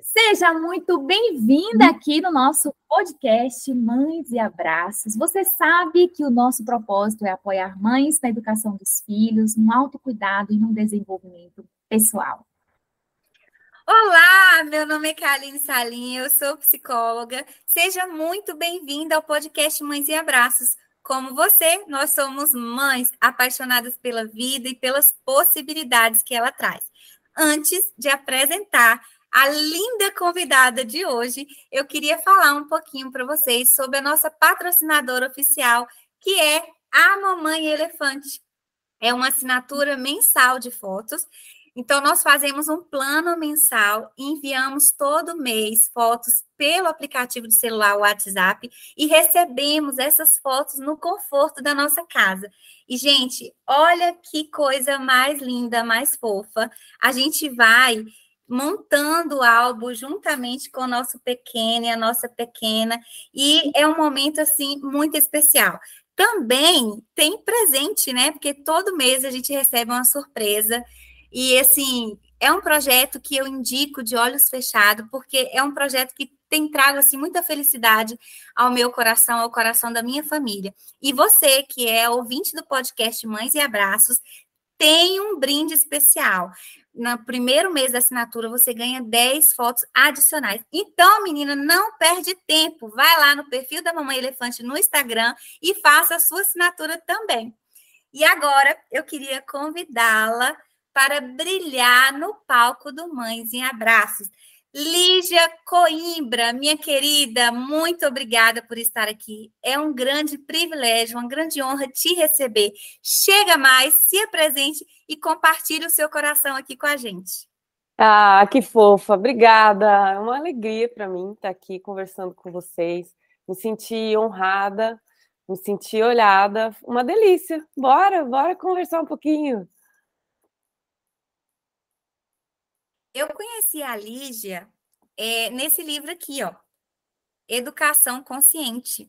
Seja muito bem-vinda aqui no nosso podcast Mães e Abraços. Você sabe que o nosso propósito é apoiar mães na educação dos filhos, no autocuidado e no desenvolvimento pessoal. Olá, meu nome é Kaline Salim, eu sou psicóloga. Seja muito bem-vinda ao podcast Mães e Abraços. Como você, nós somos mães apaixonadas pela vida e pelas possibilidades que ela traz. Antes de apresentar a linda convidada de hoje, eu queria falar um pouquinho para vocês sobre a nossa patrocinadora oficial, que é a Mamãe Elefante. É uma assinatura mensal de fotos. Então, nós fazemos um plano mensal enviamos todo mês fotos pelo aplicativo de celular WhatsApp e recebemos essas fotos no conforto da nossa casa. E, gente, olha que coisa mais linda, mais fofa. A gente vai montando o álbum juntamente com o nosso pequeno e a nossa pequena, e é um momento assim muito especial. Também tem presente, né? Porque todo mês a gente recebe uma surpresa. E assim, é um projeto que eu indico de olhos fechados, porque é um projeto que tem trago assim muita felicidade ao meu coração, ao coração da minha família. E você que é ouvinte do podcast Mães e Abraços, tem um brinde especial no primeiro mês da assinatura, você ganha 10 fotos adicionais. Então, menina, não perde tempo. Vai lá no perfil da Mamãe Elefante no Instagram e faça a sua assinatura também. E agora, eu queria convidá-la para brilhar no palco do Mães em Abraços. Lígia Coimbra, minha querida, muito obrigada por estar aqui. É um grande privilégio, uma grande honra te receber. Chega mais, se apresente e compartilhe o seu coração aqui com a gente. Ah, que fofa, obrigada. É uma alegria para mim estar aqui conversando com vocês. Me senti honrada, me senti olhada. Uma delícia. Bora, bora conversar um pouquinho. Eu conheci a Lígia é, nesse livro aqui, ó, Educação Consciente.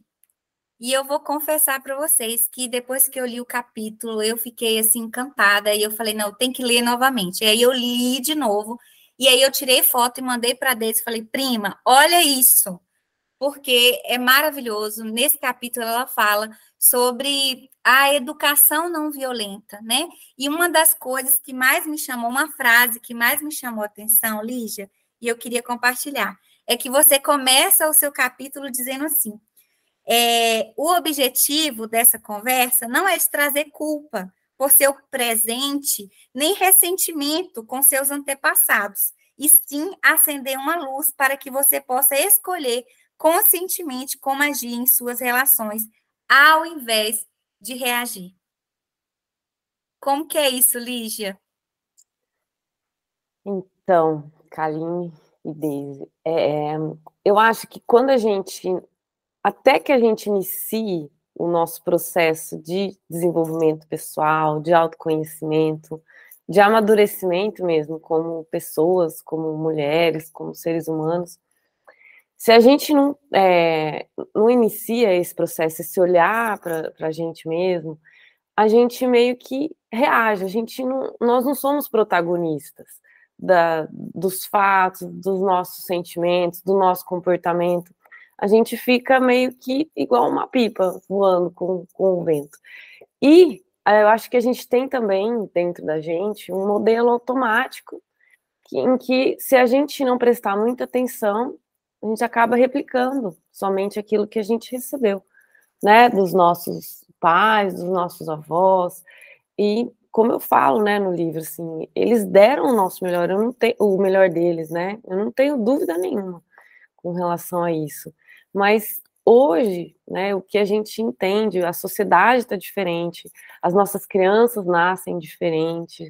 E eu vou confessar para vocês que depois que eu li o capítulo, eu fiquei assim encantada e eu falei, não, tem que ler novamente. E aí eu li de novo, e aí eu tirei foto e mandei para a Deise, falei, prima, olha isso, porque é maravilhoso. Nesse capítulo ela fala sobre a educação não violenta, né? E uma das coisas que mais me chamou, uma frase que mais me chamou a atenção, Lígia, e eu queria compartilhar, é que você começa o seu capítulo dizendo assim: é, o objetivo dessa conversa não é de trazer culpa por seu presente, nem ressentimento com seus antepassados, e sim acender uma luz para que você possa escolher conscientemente como agir em suas relações, ao invés de reagir. Como que é isso, Lígia? Então, Kaline e Deise, é, eu acho que quando a gente, até que a gente inicie o nosso processo de desenvolvimento pessoal, de autoconhecimento, de amadurecimento mesmo, como pessoas, como mulheres, como seres humanos, se a gente não, é, não inicia esse processo, esse olhar para a gente mesmo, a gente meio que reage, a gente não, nós não somos protagonistas da, dos fatos, dos nossos sentimentos, do nosso comportamento. A gente fica meio que igual uma pipa voando com, com o vento. E eu acho que a gente tem também dentro da gente um modelo automático em que, se a gente não prestar muita atenção, a gente acaba replicando somente aquilo que a gente recebeu, né, dos nossos pais, dos nossos avós, e como eu falo, né, no livro, assim, eles deram o nosso melhor, eu não tenho o melhor deles, né? Eu não tenho dúvida nenhuma com relação a isso. Mas hoje, né, o que a gente entende, a sociedade está diferente, as nossas crianças nascem diferentes.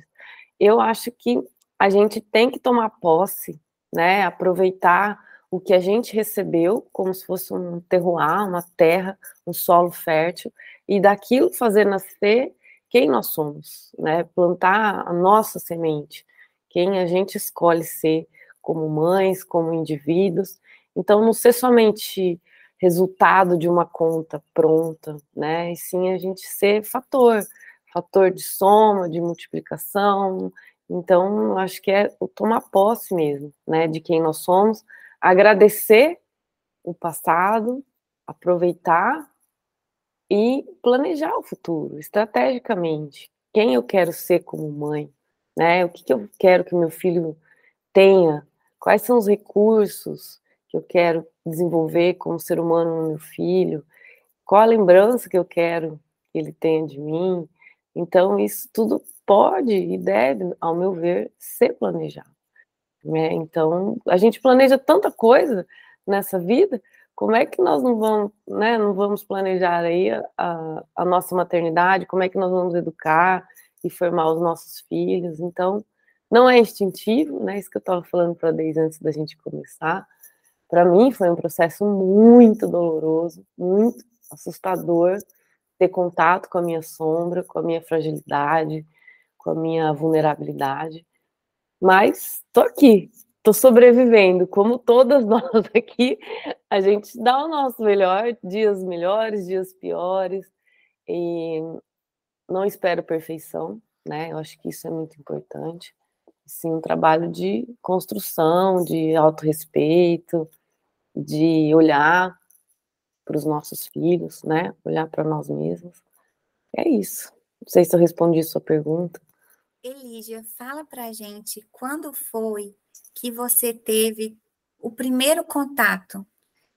Eu acho que a gente tem que tomar posse, né, aproveitar o que a gente recebeu como se fosse um terroir, uma terra, um solo fértil, e daquilo fazer nascer quem nós somos, né? Plantar a nossa semente, quem a gente escolhe ser como mães, como indivíduos. Então, não ser somente resultado de uma conta pronta, né? E sim a gente ser fator, fator de soma, de multiplicação, Então, acho que é o tomar posse mesmo, né, de quem nós somos, agradecer o passado, aproveitar e planejar o futuro estrategicamente. Quem eu quero ser como mãe, né? O que, que eu quero que meu filho tenha? Quais são os recursos que eu quero desenvolver como ser humano no meu filho? Qual a lembrança que eu quero que ele tenha de mim? Então, isso tudo pode e deve, ao meu ver, ser planejado. Né? Então, a gente planeja tanta coisa nessa vida, como é que nós não vamos, né, não vamos planejar aí a, a nossa maternidade, como é que nós vamos educar e formar os nossos filhos? Então, não é instintivo, né? Isso que eu estava falando para a antes da gente começar. Para mim foi um processo muito doloroso, muito assustador ter contato com a minha sombra, com a minha fragilidade, com a minha vulnerabilidade. Mas estou aqui, estou sobrevivendo, como todas nós aqui, a gente dá o nosso melhor, dias melhores, dias piores, e não espero perfeição, né? Eu acho que isso é muito importante. Sim, um trabalho de construção, de autorrespeito, de olhar para os nossos filhos, né? Olhar para nós mesmos. É isso. Não sei se eu respondi sua pergunta. Elígia, fala para gente quando foi que você teve o primeiro contato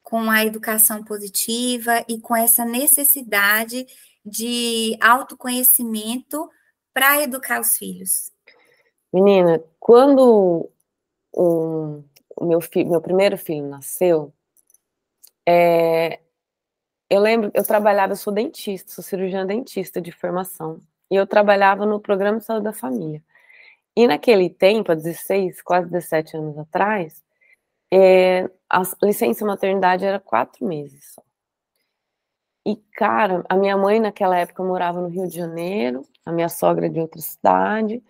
com a educação positiva e com essa necessidade de autoconhecimento para educar os filhos? Menina, quando o meu, filho, meu primeiro filho nasceu, é, eu lembro, eu trabalhava, eu sou dentista, sou cirurgiã dentista de formação e eu trabalhava no programa de saúde da família. E naquele tempo, há 16, quase 17 anos atrás, é, a licença maternidade era quatro meses só. E, cara, a minha mãe naquela época morava no Rio de Janeiro, a minha sogra de outra cidade.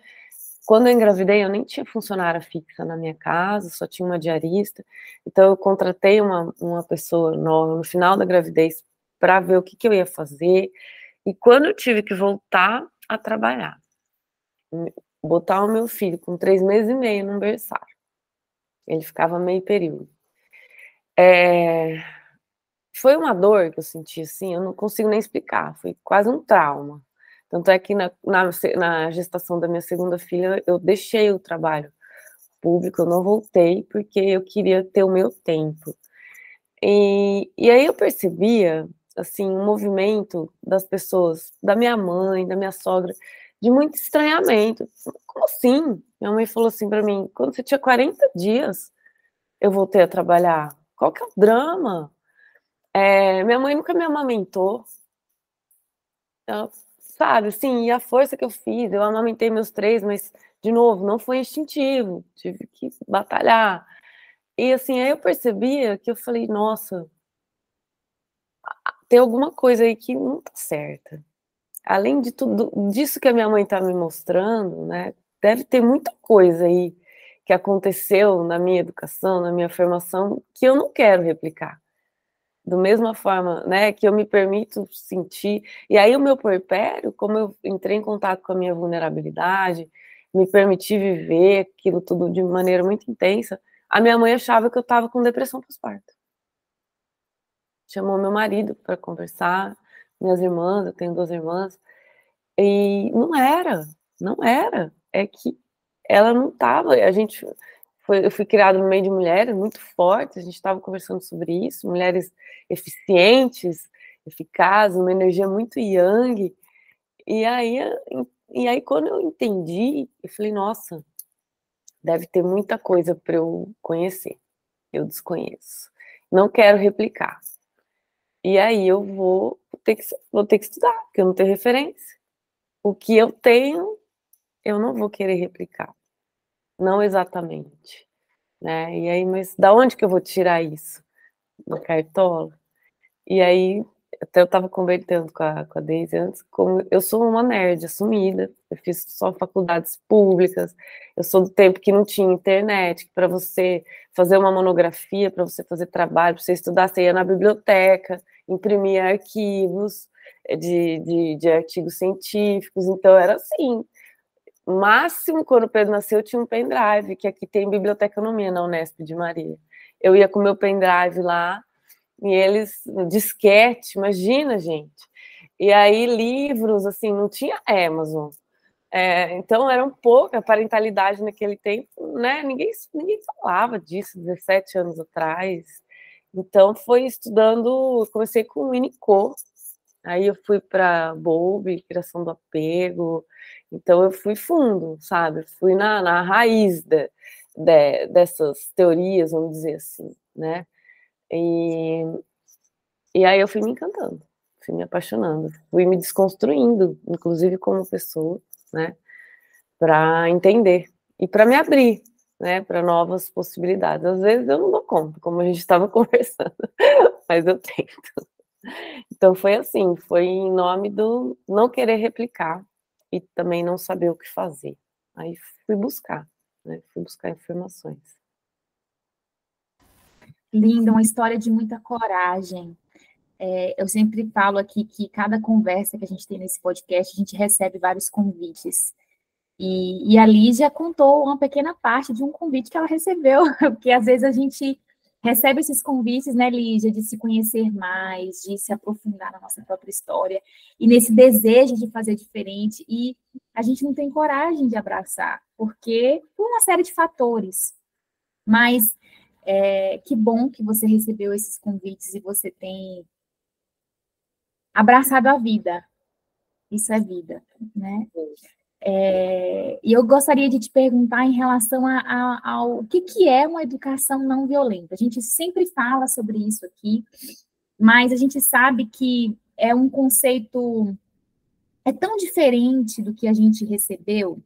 Quando eu engravidei, eu nem tinha funcionária fixa na minha casa, só tinha uma diarista. Então, eu contratei uma, uma pessoa nova no final da gravidez para ver o que, que eu ia fazer, e quando eu tive que voltar a trabalhar, botar o meu filho com três meses e meio num berçário, ele ficava meio período. É... Foi uma dor que eu senti assim, eu não consigo nem explicar, foi quase um trauma. Tanto é que na, na, na gestação da minha segunda filha, eu deixei o trabalho público, eu não voltei, porque eu queria ter o meu tempo. E, e aí eu percebia assim, um movimento das pessoas, da minha mãe, da minha sogra, de muito estranhamento. Como assim? Minha mãe falou assim para mim: quando você tinha 40 dias, eu voltei a trabalhar. Qual que é o drama? É, minha mãe nunca me amamentou. Ela, sabe, assim, e a força que eu fiz, eu amamentei meus três, mas, de novo, não foi instintivo, tive que batalhar. E assim, aí eu percebia que eu falei, nossa, tem alguma coisa aí que não tá certa. Além de tudo disso que a minha mãe tá me mostrando, né? Deve ter muita coisa aí que aconteceu na minha educação, na minha formação, que eu não quero replicar. Da mesma forma, né, que eu me permito sentir. E aí o meu puerpério, como eu entrei em contato com a minha vulnerabilidade, me permiti viver aquilo tudo de maneira muito intensa, a minha mãe achava que eu estava com depressão pós-parto chamou meu marido para conversar, minhas irmãs, eu tenho duas irmãs, e não era, não era. É que ela não estava, a gente foi, eu fui criada no meio de mulheres muito fortes, a gente estava conversando sobre isso, mulheres eficientes, eficazes, uma energia muito yang. E aí, e aí quando eu entendi, eu falei, nossa, deve ter muita coisa para eu conhecer. Eu desconheço. Não quero replicar. E aí eu vou ter que, vou ter que estudar, porque eu não tenho referência. O que eu tenho, eu não vou querer replicar. Não exatamente. Né? E aí, mas da onde que eu vou tirar isso? Na cartola? E aí até eu estava conversando com a, com a Deise antes, como eu sou uma nerd assumida, eu fiz só faculdades públicas, eu sou do tempo que não tinha internet, para você fazer uma monografia, para você fazer trabalho, para você estudar, você ia na biblioteca, imprimia arquivos de, de, de artigos científicos, então era assim, máximo, quando o Pedro nasceu, eu tinha um pendrive, que aqui tem biblioteconomia na Unesp de Maria. Eu ia com meu pendrive lá, e eles, disquete, imagina, gente. E aí, livros, assim, não tinha Amazon. É, então, era um pouco a parentalidade naquele tempo, né? Ninguém, ninguém falava disso 17 anos atrás. Então, foi estudando, comecei com o Unicô, aí eu fui para Bowlby, criação do apego, então eu fui fundo, sabe? Fui na, na raiz de, de, dessas teorias, vamos dizer assim, né? E, e aí eu fui me encantando, fui me apaixonando, fui me desconstruindo, inclusive como pessoa, né? Para entender e para me abrir, né? Para novas possibilidades. Às vezes eu não dou conta, como a gente estava conversando, mas eu tento. Então foi assim, foi em nome do não querer replicar e também não saber o que fazer. Aí fui buscar, né? Fui buscar informações. Linda, uma história de muita coragem. É, eu sempre falo aqui que cada conversa que a gente tem nesse podcast, a gente recebe vários convites. E, e a Lígia contou uma pequena parte de um convite que ela recebeu, porque às vezes a gente recebe esses convites, né, Lígia, de se conhecer mais, de se aprofundar na nossa própria história, e nesse desejo de fazer diferente, e a gente não tem coragem de abraçar, porque por uma série de fatores. Mas é, que bom que você recebeu esses convites e você tem abraçado a vida. Isso é vida, né? É, e eu gostaria de te perguntar em relação a, a, ao que, que é uma educação não violenta. A gente sempre fala sobre isso aqui, mas a gente sabe que é um conceito é tão diferente do que a gente recebeu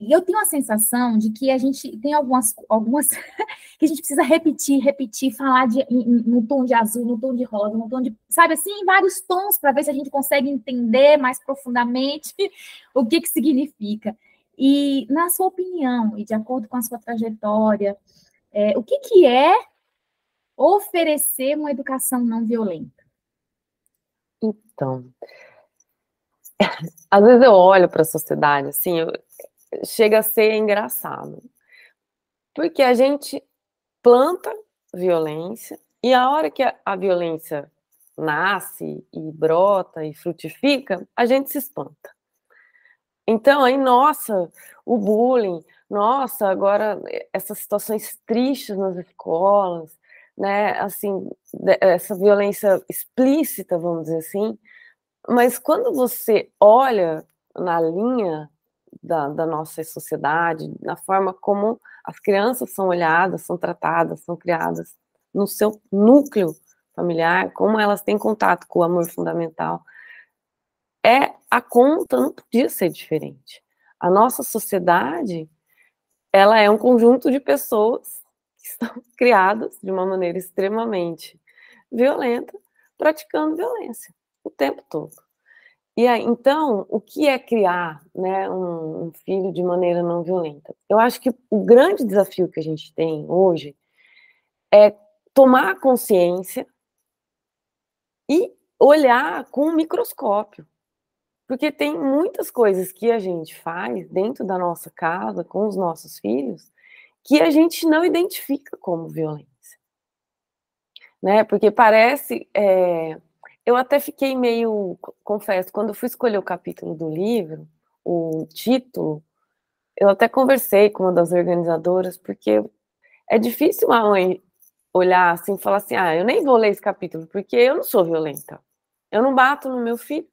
e eu tenho a sensação de que a gente tem algumas, algumas que a gente precisa repetir, repetir, falar de, no tom de azul, no tom de rosa, no tom de, sabe assim, em vários tons, para ver se a gente consegue entender mais profundamente o que, que significa. E, na sua opinião, e de acordo com a sua trajetória, é, o que, que é oferecer uma educação não violenta? Então, às vezes eu olho para a sociedade, assim, eu, chega a ser engraçado. Porque a gente planta violência e a hora que a, a violência nasce e brota e frutifica, a gente se espanta. Então, aí, nossa, o bullying, nossa, agora essas situações tristes nas escolas, né, assim, essa violência explícita, vamos dizer assim, mas quando você olha na linha da, da nossa sociedade, na forma como as crianças são olhadas, são tratadas, são criadas no seu núcleo familiar, como elas têm contato com o amor fundamental, é a conta não podia ser diferente. A nossa sociedade, ela é um conjunto de pessoas que estão criadas de uma maneira extremamente violenta, praticando violência o tempo todo. E aí, então, o que é criar né, um, um, filho de maneira não violenta? Eu acho que o grande desafio que a gente tem hoje é tomar consciência e olhar com um microscópio. Porque tem muitas coisas que a gente faz dentro da nossa casa, com os nossos filhos, que a gente não identifica como violência. Né? Porque parece. É, eu até fiquei meio, confesso, quando fui escolher o capítulo do livro, o título, eu até conversei com uma das organizadoras, porque é difícil uma mãe olhar assim e falar assim: ah, eu nem vou ler esse capítulo, porque eu não sou violenta. Eu não bato no meu filho.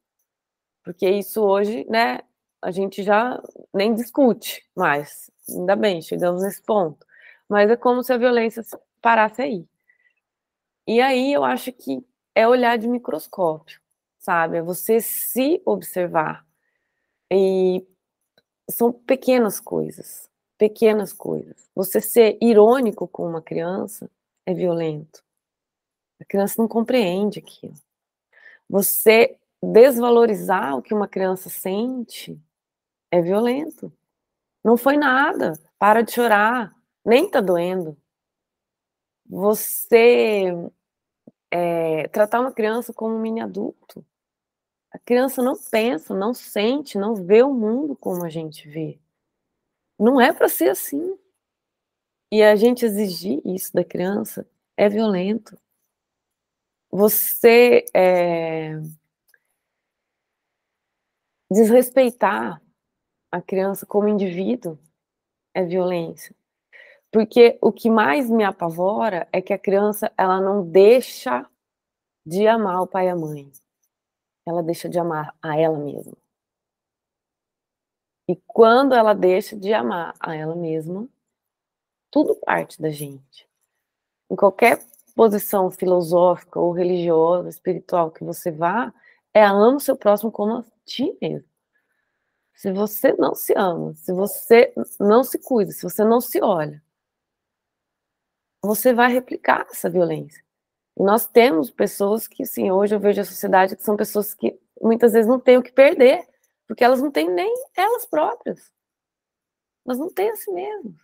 Porque isso hoje, né, a gente já nem discute mais. Ainda bem, chegamos nesse ponto. Mas é como se a violência parasse aí. E aí eu acho que é olhar de microscópio, sabe? É você se observar. E são pequenas coisas, pequenas coisas. Você ser irônico com uma criança é violento. A criança não compreende aquilo. Você desvalorizar o que uma criança sente é violento. Não foi nada. Para de chorar. Nem tá doendo. Você é, tratar uma criança como um mini adulto. A criança não pensa, não sente, não vê o mundo como a gente vê. Não é para ser assim. E a gente exigir isso da criança é violento. Você é, desrespeitar a criança como indivíduo é violência. Porque o que mais me apavora é que a criança ela não deixa de amar o pai e a mãe. Ela deixa de amar a ela mesma. E quando ela deixa de amar a ela mesma, tudo parte da gente. Em qualquer posição filosófica ou religiosa, espiritual que você vá, é ama o seu próximo como a ti mesmo. Se você não se ama, se você não se cuida, se você não se olha, você vai replicar essa violência. E nós temos pessoas que, sim, hoje eu vejo a sociedade que são pessoas que muitas vezes não têm o que perder, porque elas não têm nem elas próprias. Mas não têm a si mesmas.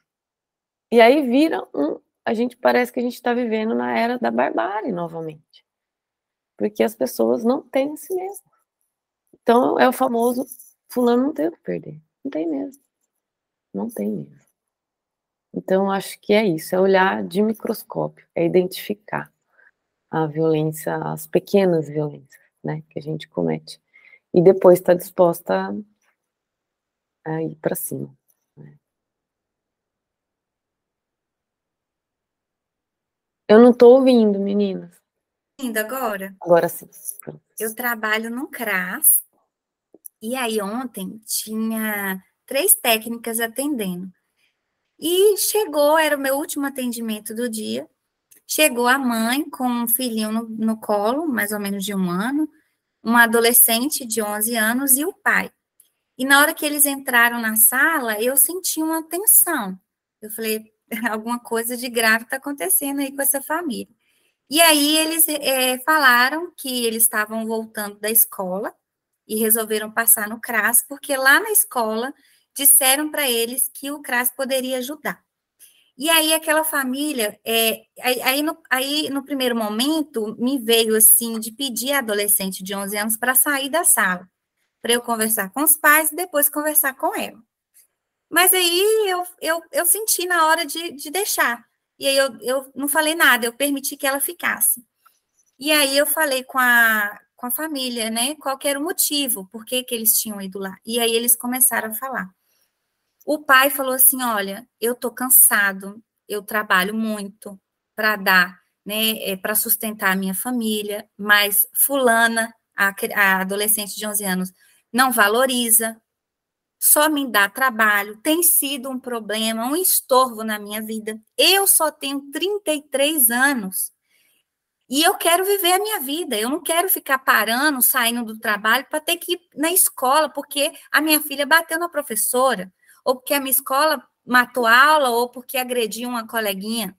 E aí vira um. A gente parece que a gente está vivendo na era da barbárie novamente. Porque as pessoas não têm a si mesmas. Então é o famoso fulano não tem o que perder. Não tem mesmo. Não tem mesmo. Então acho que é isso, é olhar de microscópio, é identificar a violência, as pequenas violências, né, que a gente comete e depois está disposta a ir para cima. Né? Eu não estou ouvindo, meninas. Ouvindo agora? Agora sim. Eu trabalho no CRAS, e aí ontem tinha três técnicas atendendo. E chegou, era o meu último atendimento do dia. Chegou a mãe com um filhinho no, no colo, mais ou menos de um ano, uma adolescente de 11 anos e o pai. E na hora que eles entraram na sala, eu senti uma tensão. Eu falei, alguma coisa de grave está acontecendo aí com essa família. E aí eles é, falaram que eles estavam voltando da escola e resolveram passar no CRAS, porque lá na escola disseram para eles que o CRAS poderia ajudar. E aí aquela família, é, aí, aí, no, aí no primeiro momento me veio assim de pedir a adolescente de 11 anos para sair da sala, para eu conversar com os pais e depois conversar com ela. Mas aí eu, eu, eu senti na hora de, de deixar. E aí eu, eu não falei nada, eu permiti que ela ficasse. E aí eu falei com a, com a família, né? Qual era o motivo, por que, que eles tinham ido lá. E aí eles começaram a falar. O pai falou assim: Olha, eu tô cansado, eu trabalho muito para dar, né, é, para sustentar a minha família, mas Fulana, a, a adolescente de 11 anos, não valoriza, só me dá trabalho, tem sido um problema, um estorvo na minha vida. Eu só tenho 33 anos e eu quero viver a minha vida. Eu não quero ficar parando, saindo do trabalho para ter que ir na escola, porque a minha filha bateu na professora ou porque a minha escola matou aula, ou porque agrediu uma coleguinha.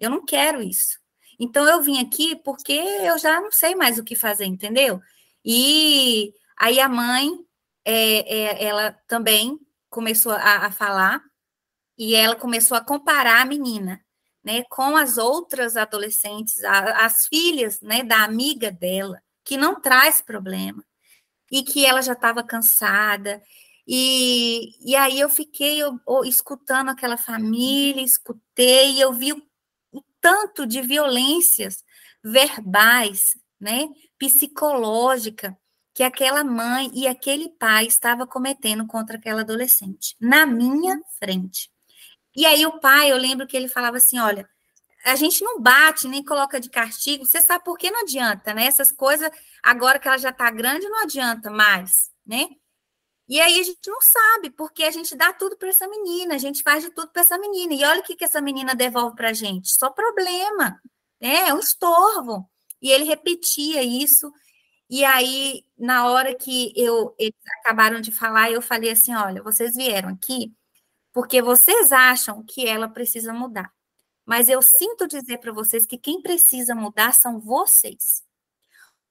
Eu não quero isso. Então, eu vim aqui porque eu já não sei mais o que fazer, entendeu? E aí a mãe, é, é, ela também começou a, a falar, e ela começou a comparar a menina, né, com as outras adolescentes, a, as filhas, né, da amiga dela, que não traz problema, e que ela já estava cansada, e, e aí eu fiquei eu, eu, escutando aquela família, escutei, e eu vi o, o tanto de violências verbais, né, psicológica, que aquela mãe e aquele pai estava cometendo contra aquela adolescente, na minha frente. E aí o pai, eu lembro que ele falava assim, olha, a gente não bate, nem coloca de castigo, você sabe por que não adianta, né? Essas coisas, agora que ela já está grande, não adianta mais, né? E aí a gente não sabe, porque a gente dá tudo para essa menina, a gente faz de tudo para essa menina. E olha o que, que essa menina devolve para a gente: só problema, né? é um estorvo. E ele repetia isso. E aí, na hora que eu, eles acabaram de falar, eu falei assim: olha, vocês vieram aqui porque vocês acham que ela precisa mudar. Mas eu sinto dizer para vocês que quem precisa mudar são vocês.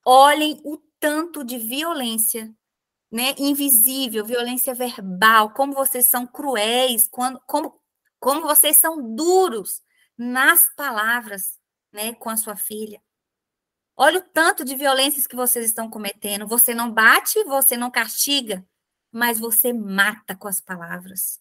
Olhem o tanto de violência né, invisível, violência verbal, como vocês são cruéis, quando, como, como vocês são duros nas palavras, né, com a sua filha. Olha o tanto de violências que vocês estão cometendo. Você não bate, você não castiga, mas você mata com as palavras.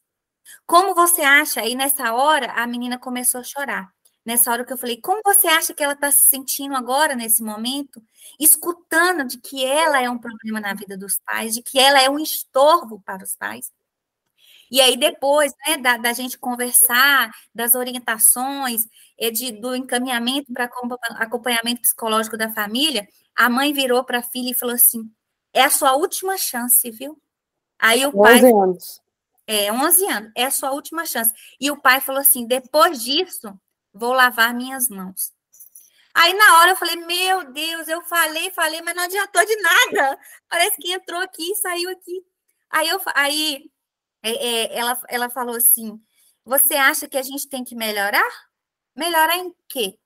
Como você acha? E nessa hora a menina começou a chorar. Nessa hora que eu falei, como você acha que ela está se sentindo agora, nesse momento? Escutando de que ela é um problema na vida dos pais, de que ela é um estorvo para os pais. E aí, depois né, da, da gente conversar, das orientações, é de, do encaminhamento para acompanhamento psicológico da família, a mãe virou para a filha e falou assim: é a sua última chance, viu? Aí o pai. 11 anos. É, 11 anos, é a sua última chance. E o pai falou assim: depois disso, vou lavar minhas mãos. Aí na hora eu falei, meu Deus, eu falei, falei, mas não adiantou de nada. Parece que entrou aqui saiu aqui. Aí, eu, aí é, é, ela, ela falou assim: você acha que a gente tem que melhorar? Melhorar em quê?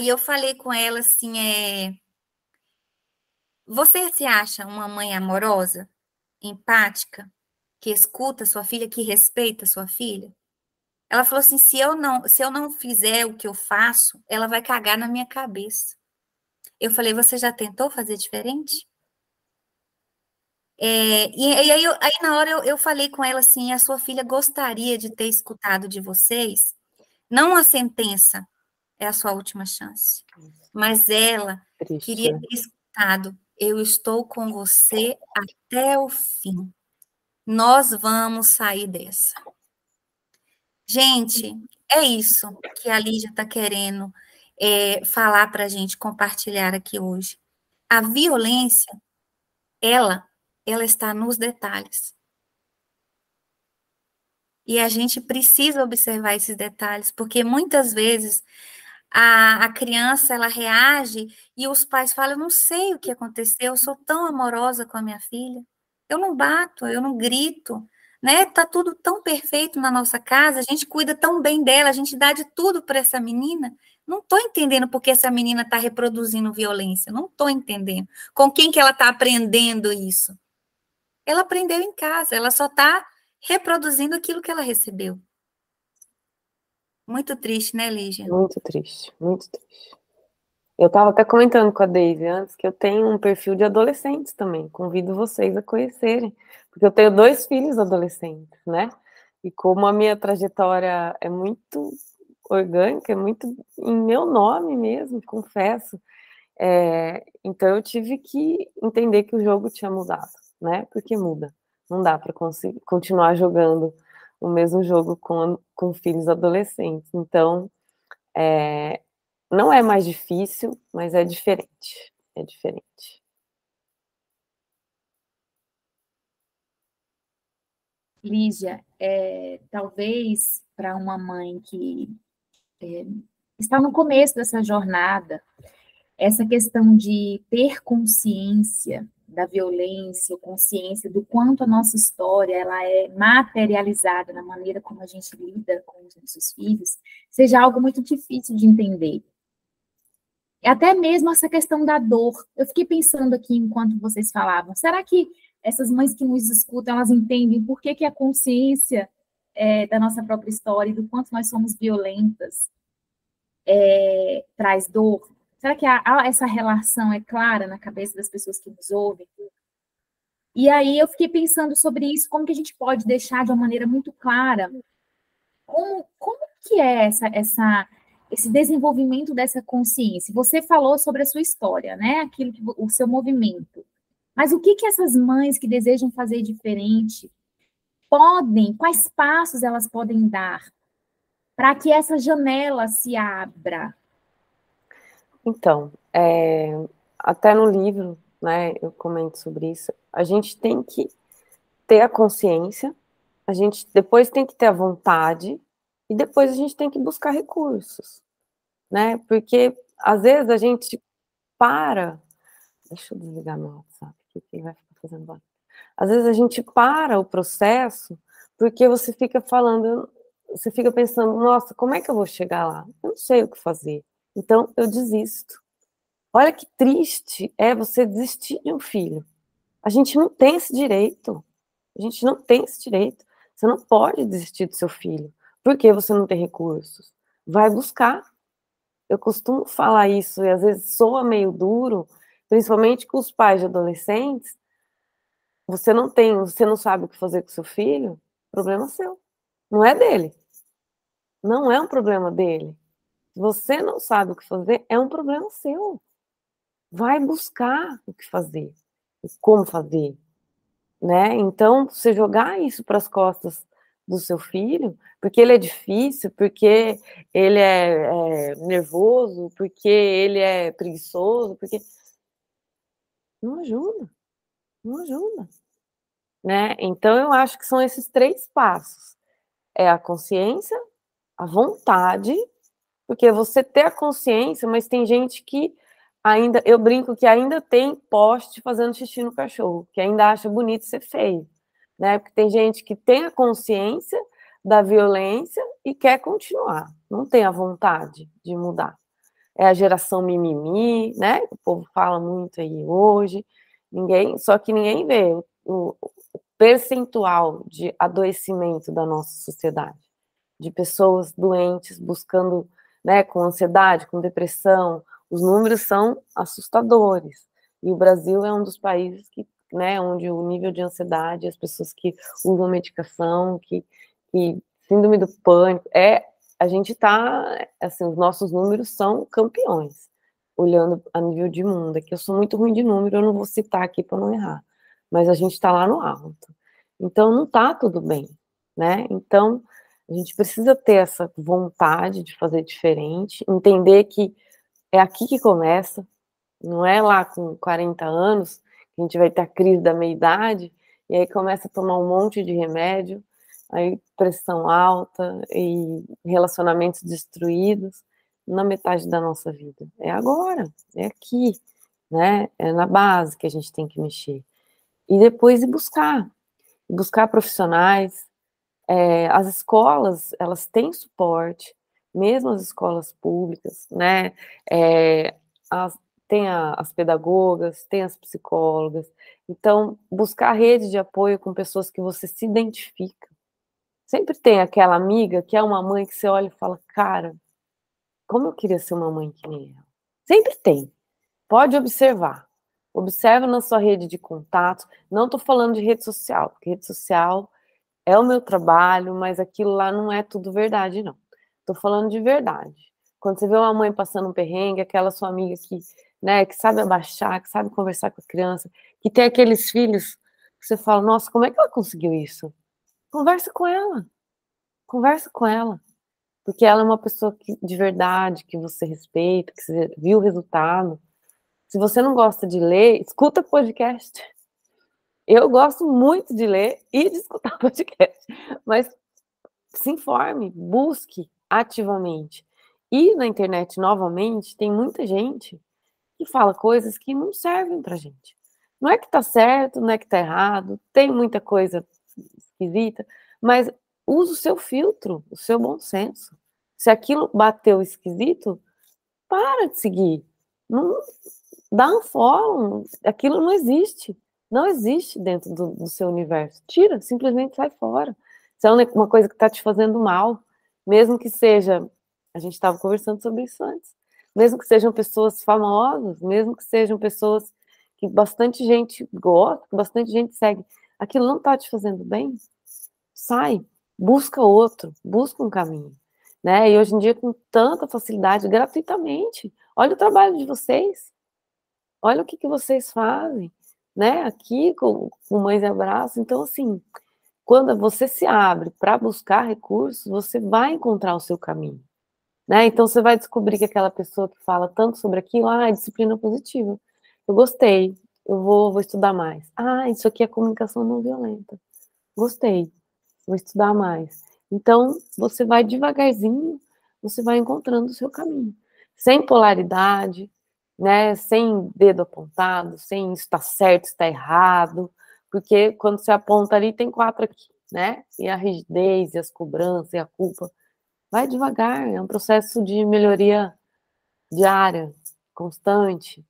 E eu falei com ela assim: é, você se acha uma mãe amorosa, empática, que escuta sua filha, que respeita sua filha? Ela falou assim: se eu não, se eu não fizer o que eu faço, ela vai cagar na minha cabeça. Eu falei: você já tentou fazer diferente? É, e, e aí, eu, aí, na hora eu, eu falei com ela assim: a sua filha gostaria de ter escutado de vocês, não a sentença é a sua última chance, mas ela Triste. queria ter escutado: eu estou com você até o fim. Nós vamos sair dessa. Gente, é isso que a Lígia está querendo é, falar para a gente, compartilhar aqui hoje. A violência, ela ela está nos detalhes. E a gente precisa observar esses detalhes, porque muitas vezes a, a criança ela reage e os pais falam: Eu não sei o que aconteceu, eu sou tão amorosa com a minha filha, eu não bato, eu não grito, né? Tá tudo tão perfeito na nossa casa, a gente cuida tão bem dela, a gente dá de tudo para essa menina. Não estou entendendo por que essa menina está reproduzindo violência, não estou entendendo. Com quem que ela está aprendendo isso? ela aprendeu em casa, ela só está reproduzindo aquilo que ela recebeu. Muito triste, né, Lígia? Muito triste, muito triste. Eu estava até comentando com a Daisy antes que eu tenho um perfil de adolescentes também. Convido vocês a conhecerem, porque eu tenho dois filhos adolescentes, né? E como a minha trajetória é muito orgânica, é muito em meu nome mesmo, confesso. É, então eu tive que entender que o jogo tinha mudado né? Porque muda. Não dá para continuar jogando o mesmo jogo com, com filhos adolescentes. Então, é, não é mais difícil, mas é diferente. É diferente. Lígia, é, talvez para uma mãe que é, está no começo dessa jornada, essa questão de ter consciência da violência, consciência do quanto a nossa história ela é materializada na maneira como a gente lida com os nossos filhos, seja algo muito difícil de entender. E até mesmo essa questão da dor. Eu fiquei pensando aqui enquanto vocês falavam, será que essas mães que nos escutam, elas entendem por que, que a consciência é, da nossa própria história e do quanto nós somos violentas é, traz dor? Será que há, há essa relação é clara na cabeça das pessoas que nos ouvem? E aí eu fiquei pensando sobre isso, como que a gente pode deixar de uma maneira muito clara como, como que é essa, essa, esse desenvolvimento dessa consciência? Você falou sobre a sua história, né? Aquilo que, o seu movimento. Mas o que que essas mães que desejam fazer diferente podem, quais passos elas podem dar para que essa janela se abra então, é, até no livro, né, eu comento sobre isso. A gente tem que ter a consciência, a gente depois tem que ter a vontade e depois a gente tem que buscar recursos, né? Porque às vezes a gente para. Deixa eu desligar meu WhatsApp aqui, que vai ficar fazendo barulho. Às vezes a gente para o processo porque você fica falando, você fica pensando, nossa, como é que eu vou chegar lá? Eu não sei o que fazer. Então, eu desisto. Olha que triste é você desistir de um filho. A gente não tem esse direito. A gente não tem esse direito. Você não pode desistir do seu filho. Porque você não tem recursos. Vai buscar. eu costumo falar isso, e às vezes soa meio duro, principalmente com os pais de adolescentes, você não tem, você não sabe o que fazer com seu filho, problema seu. Não é dele. Não é um problema dele. Se você não sabe o que fazer, é um problema seu. Vai buscar o que fazer, como fazer, né? Então, você jogar isso para as costas do seu filho, porque ele é difícil, porque ele é, é, nervoso, porque ele é preguiçoso, porque não ajuda, não ajuda, né? Então eu acho que são esses três passos: é a consciência, a vontade, porque você ter a consciência, mas tem gente que ainda, eu brinco que ainda tem poste fazendo xixi no cachorro, que ainda acha bonito ser feio né? Porque tem gente que tem a consciência da violência e quer continuar, não tem a vontade de mudar. É a geração mimimi, né? O povo fala muito aí hoje, ninguém, só que ninguém vê o, o percentual de adoecimento da nossa sociedade, de pessoas doentes buscando, né, com ansiedade, com depressão, os números são assustadores. E o Brasil é um dos países que né, onde o nível de ansiedade, as pessoas que usam medicação, que, que síndrome do pânico, é, a gente está, assim, os nossos números são campeões, olhando a nível de mundo, que eu sou muito ruim de número, eu não vou citar aqui para não errar, mas a gente está lá no alto, então não está tudo bem, né, então a gente precisa ter essa vontade de fazer diferente, entender que é aqui que começa, não é lá com 40 anos, a gente vai ter a crise da meia-idade, e aí começa a tomar um monte de remédio, aí pressão alta e relacionamentos destruídos na metade da nossa vida. É agora, é aqui, né? É na base que a gente tem que mexer. E depois ir buscar, buscar profissionais. É, as escolas, elas têm suporte, mesmo as escolas públicas, né? É, as, tem a, as pedagogas, tem as psicólogas. Então, buscar rede de apoio com pessoas que você se identifica. Sempre tem aquela amiga que é uma mãe que você olha e fala, cara, como eu queria ser uma mãe que nem ela. Sempre tem. Pode observar. Observa na sua rede de contatos. Não estou falando de rede social, porque rede social é o meu trabalho, mas aquilo lá não é tudo verdade, não. Estou falando de verdade. Quando você vê uma mãe passando um perrengue, aquela sua amiga que né, que sabe abaixar, que sabe conversar com a criança, que tem aqueles filhos que você fala, nossa, como é que ela conseguiu isso? Conversa com ela. Conversa com ela. Porque ela é uma pessoa que, de verdade, que você respeita, que você viu o resultado. Se você não gosta de ler, escuta podcast. Eu gosto muito de ler e de escutar podcast. Mas se informe, busque ativamente. E na internet, novamente, tem muita gente que fala coisas que não servem para gente. Não é que está certo, não é que está errado, tem muita coisa esquisita, mas use o seu filtro, o seu bom senso. Se aquilo bateu esquisito, para de seguir. Não, dá um follow, aquilo não existe. Não existe dentro do, do seu universo. Tira, simplesmente sai fora. Se é uma coisa que está te fazendo mal, mesmo que seja. A gente estava conversando sobre isso antes mesmo que sejam pessoas famosas, mesmo que sejam pessoas que bastante gente gosta, que bastante gente segue, aquilo não está te fazendo bem, sai, busca outro, busca um caminho. Né? E hoje em dia, com tanta facilidade, gratuitamente, olha o trabalho de vocês, olha o que, que vocês fazem, né? Aqui com, com Mães e Abraço. Então, assim, quando você se abre para buscar recursos, você vai encontrar o seu caminho. Né? Então você vai descobrir que aquela pessoa que fala tanto sobre aquilo, ah, é disciplina positiva. Eu gostei, eu vou, vou estudar mais. Ah, isso aqui é comunicação não violenta. Gostei, vou estudar mais. Então você vai devagarzinho, você vai encontrando o seu caminho, sem polaridade, né? Sem dedo apontado, sem está certo, está errado, porque quando você aponta ali tem quatro aqui, né? E a rigidez, e as cobranças, e a culpa Vai devagar, é um processo de melhoria diária, constante.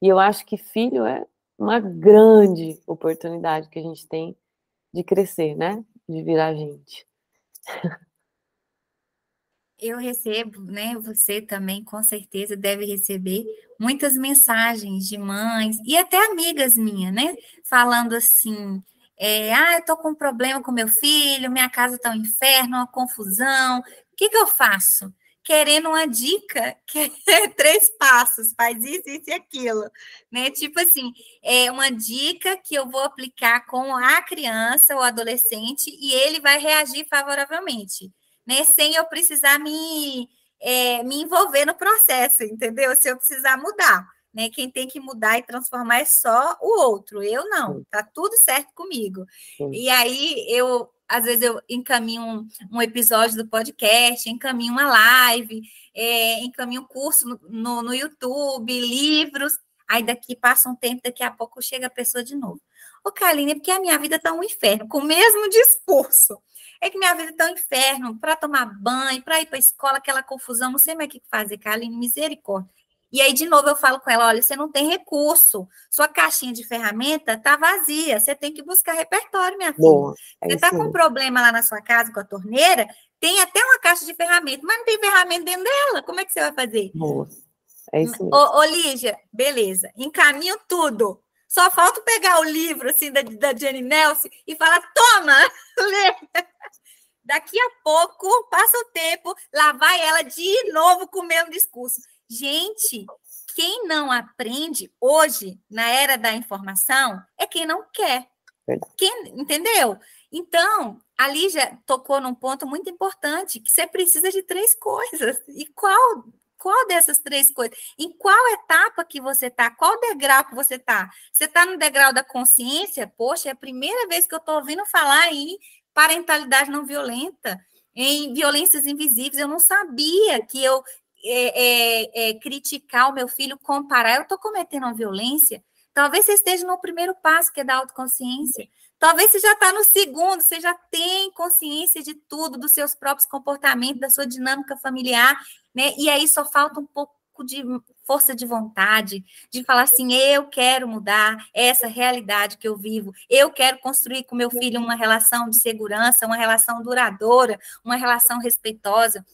E eu acho que filho é uma grande oportunidade que a gente tem de crescer, né? De virar gente. eu recebo, né? Você também com certeza deve receber muitas mensagens de mães e até amigas minhas, né? Falando assim: é, ah, eu tô com um problema com meu filho, minha casa tá um inferno, uma confusão. O que, que eu faço? Querendo uma dica, que é três passos, faz isso, isso e aquilo, né? Tipo assim, é uma dica que eu vou aplicar com a criança ou adolescente e ele vai reagir favoravelmente né? Sem eu precisar me, é, me envolver no processo, entendeu? Se eu precisar mudar. Né? Quem tem que mudar e transformar é só o outro, eu não, tá tudo certo comigo. Sim. E aí eu, às vezes, eu encaminho um, um, episódio do podcast, encaminho uma live, é, encaminho um curso no, no, no YouTube, livros. Aí daqui passa um tempo, daqui a pouco chega a pessoa de novo. Ô, Kaline, é porque a minha vida tá um inferno, com o mesmo discurso. É que minha vida está um inferno, para tomar banho, para ir para a escola, aquela confusão, não sei mais o que fazer, Carlinhos, misericórdia. E aí, de novo, eu falo com ela: olha, você não tem recurso, sua caixinha de ferramenta está vazia, você tem que buscar repertório, minha filha. Boa, é você está com um problema lá na sua casa com a torneira, tem até uma caixa de ferramenta, mas não tem ferramenta dentro dela. Como é que você vai fazer? Boa. É isso mesmo. Ô, ô Lígia, beleza, encaminho tudo. Só falta pegar o livro assim da, da Jenny Nelson e falar: toma, lê. Daqui a pouco, passa o tempo, lá vai ela de novo com o mesmo discurso. Gente, quem não aprende hoje, na era da informação, é quem não quer. Quem, entendeu? Então, a Lígia tocou num ponto muito importante, que você precisa de três coisas. E qual qual dessas três coisas? Em qual etapa que você está? Qual degrau que você está? Você está no degrau da consciência? Poxa, é a primeira vez que eu estou ouvindo falar em parentalidade não violenta, em violências invisíveis. Eu não sabia que eu é, é, é, criticar o meu filho, comparar, eu estou cometendo uma violência. Talvez você esteja no primeiro passo, que é da autoconsciência. Talvez você já está no segundo, você já tem consciência de tudo, dos seus próprios comportamentos, da sua dinâmica familiar, né? E aí só falta um pouco de força de vontade, de falar assim: eu quero mudar essa realidade que eu vivo, eu quero construir com meu filho uma relação de segurança, uma relação duradoura, uma relação respeitosa.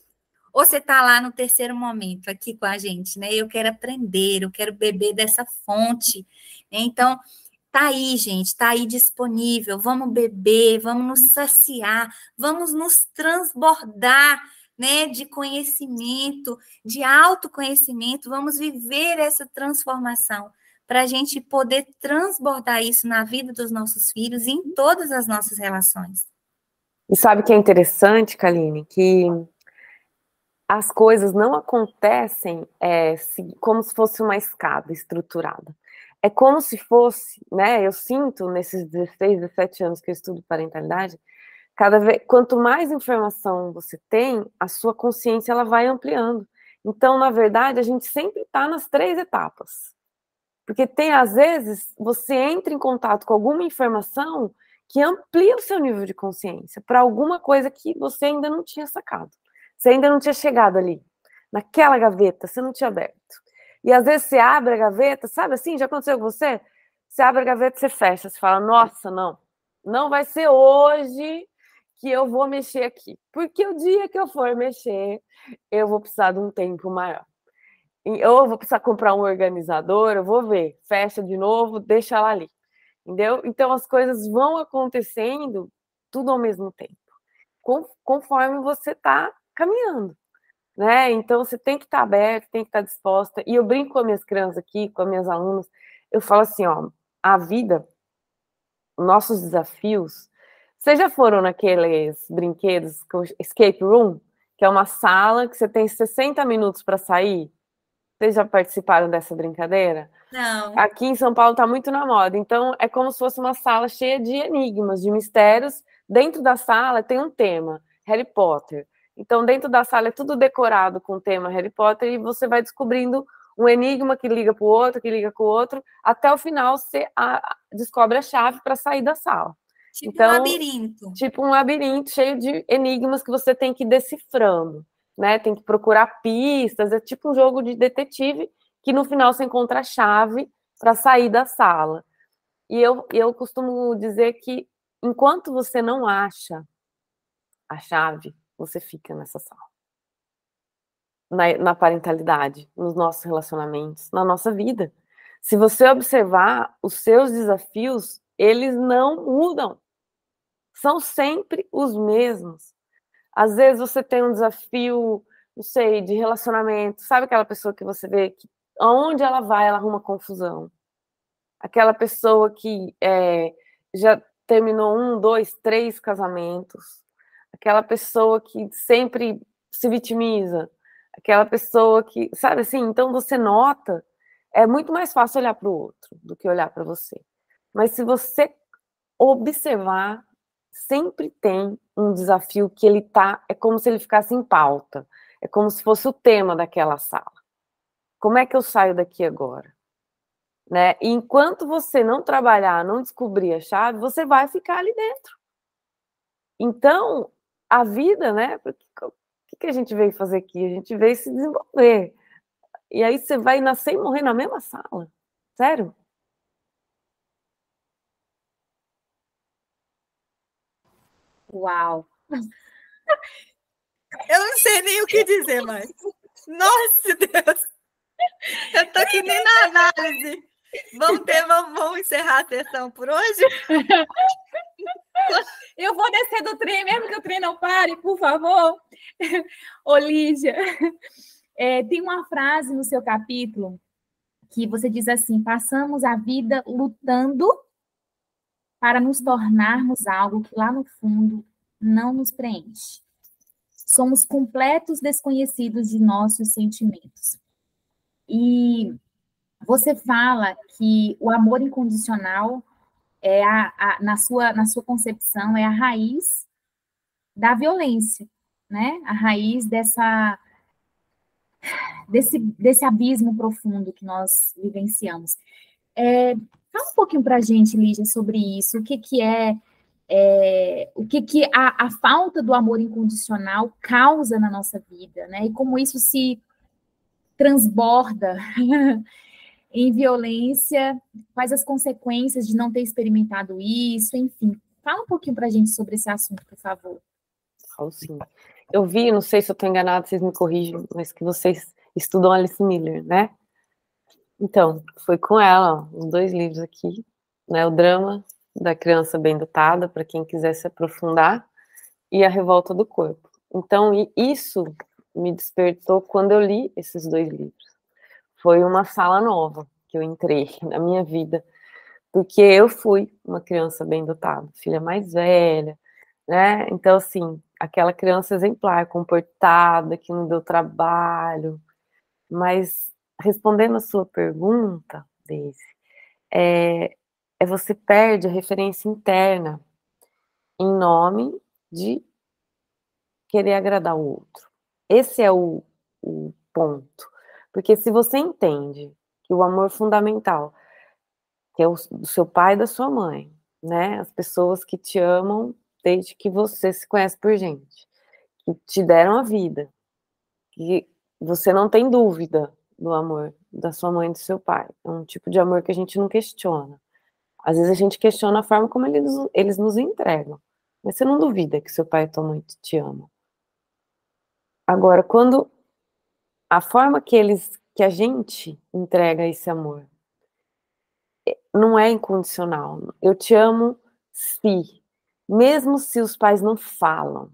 Ou você está lá no terceiro momento aqui com a gente, né? Eu quero aprender, eu quero beber dessa fonte. Então, Tá aí, gente, tá aí disponível. Vamos beber, vamos nos saciar, vamos nos transbordar, né, de conhecimento, de autoconhecimento. Vamos viver essa transformação para a gente poder transbordar isso na vida dos nossos filhos e em todas as nossas relações. E sabe que é interessante, Kaline, que as coisas não acontecem é, como se fosse uma escada estruturada é como se fosse, né? Eu sinto nesses 16, 17 anos que eu estudo parentalidade, cada vez quanto mais informação você tem, a sua consciência ela vai ampliando. Então, na verdade, a gente sempre está nas três etapas. Porque tem, às vezes, você entra em contato com alguma informação que amplia o seu nível de consciência para alguma coisa que você ainda não tinha sacado. Você ainda não tinha chegado ali, naquela gaveta, você não tinha aberto. E às vezes você abre a gaveta, sabe assim? Já aconteceu com você? Você abre a gaveta, você fecha, você fala: Nossa, não, não vai ser hoje que eu vou mexer aqui. Porque o dia que eu for mexer, eu vou precisar de um tempo maior. Ou vou precisar comprar um organizador, eu vou ver, fecha de novo, deixa ela ali. Entendeu? Então as coisas vão acontecendo tudo ao mesmo tempo, conforme você está caminhando né? Então você tem que estar tá aberto, tem que estar tá disposta. E eu brinco com as minhas crianças aqui, com as minhas alunas, eu falo assim, ó, a vida, nossos desafios, vocês já foram naqueles brinquedos, escape room, que é uma sala que você tem 60 minutos para sair? Vocês já participaram dessa brincadeira? Não. Aqui em São Paulo está muito na moda. Então, é como se fosse uma sala cheia de enigmas, de mistérios. Dentro da sala tem um tema: Harry Potter. Então, dentro da sala é tudo decorado com o tema Harry Potter e você vai descobrindo um enigma que liga para o outro, que liga com o outro, até o final você a, descobre a chave para sair da sala. Tipo então, um labirinto. Tipo um labirinto cheio de enigmas que você tem que ir decifrando, né? Tem que procurar pistas, é tipo um jogo de detetive que no final você encontra a chave para sair da sala. E eu, eu costumo dizer que enquanto você não acha a chave, você fica nessa sala. na, na parentalidade, nos nossos relacionamentos, na nossa vida. Se você observar, os seus desafios, eles não mudam. São sempre os mesmos. Às vezes você tem um desafio, não sei, de relacionamento. Sabe aquela pessoa que você vê que aonde ela vai, ela arruma confusão. Aquela pessoa que é, já terminou um, dois, três casamentos. Aquela pessoa que sempre se vitimiza. Aquela pessoa que, sabe assim, então você nota, é muito mais fácil olhar para o outro do que olhar para você. Mas se você observar, sempre tem um desafio que ele tá, é como se ele ficasse em pauta. É como se fosse o tema daquela sala. Como é que eu saio daqui agora? Né? E enquanto você não trabalhar, não descobrir a chave, você vai ficar ali dentro. Então, a vida, né? O que a gente veio fazer aqui? A gente veio se desenvolver. E aí você vai nascer e morrer na mesma sala. Sério? Uau! Eu não sei nem o que dizer mais. Nossa Deus! Eu tô aqui nem na análise. Vamos, ter, vamos, vamos encerrar a sessão por hoje? Eu vou descer do trem, mesmo que o trem não pare, por favor. Ô, Lígia, é, tem uma frase no seu capítulo que você diz assim: passamos a vida lutando para nos tornarmos algo que lá no fundo não nos preenche. Somos completos desconhecidos de nossos sentimentos. E você fala que o amor incondicional é a, a, na, sua, na sua concepção é a raiz da violência, né? A raiz dessa desse, desse abismo profundo que nós vivenciamos. É, fala um pouquinho para a gente, Lígia, sobre isso. O que, que é, é o que, que a, a, falta do amor incondicional causa na nossa vida, né? E como isso se transborda em violência, quais as consequências de não ter experimentado isso, enfim. Fala um pouquinho para a gente sobre esse assunto, por favor. Falo sim. Eu vi, não sei se eu estou enganada, vocês me corrigem, mas que vocês estudam Alice Miller, né? Então, foi com ela, os dois livros aqui, né? O drama da criança bem dotada, para quem quiser se aprofundar, e a revolta do corpo. Então, isso me despertou quando eu li esses dois livros. Foi uma sala nova que eu entrei na minha vida, porque eu fui uma criança bem dotada, filha mais velha, né? Então, assim, aquela criança exemplar, comportada, que não deu trabalho, mas respondendo a sua pergunta, Daisy, é, é você perde a referência interna em nome de querer agradar o outro. Esse é o, o ponto. Porque se você entende que o amor fundamental, que é o do seu pai e da sua mãe, né? As pessoas que te amam desde que você se conhece por gente, que te deram a vida, que você não tem dúvida do amor da sua mãe e do seu pai. É um tipo de amor que a gente não questiona. Às vezes a gente questiona a forma como eles, eles nos entregam. Mas você não duvida que seu pai e tua mãe te amam. Agora, quando a forma que eles, que a gente entrega esse amor, é, não é incondicional. Eu te amo se, mesmo se os pais não falam,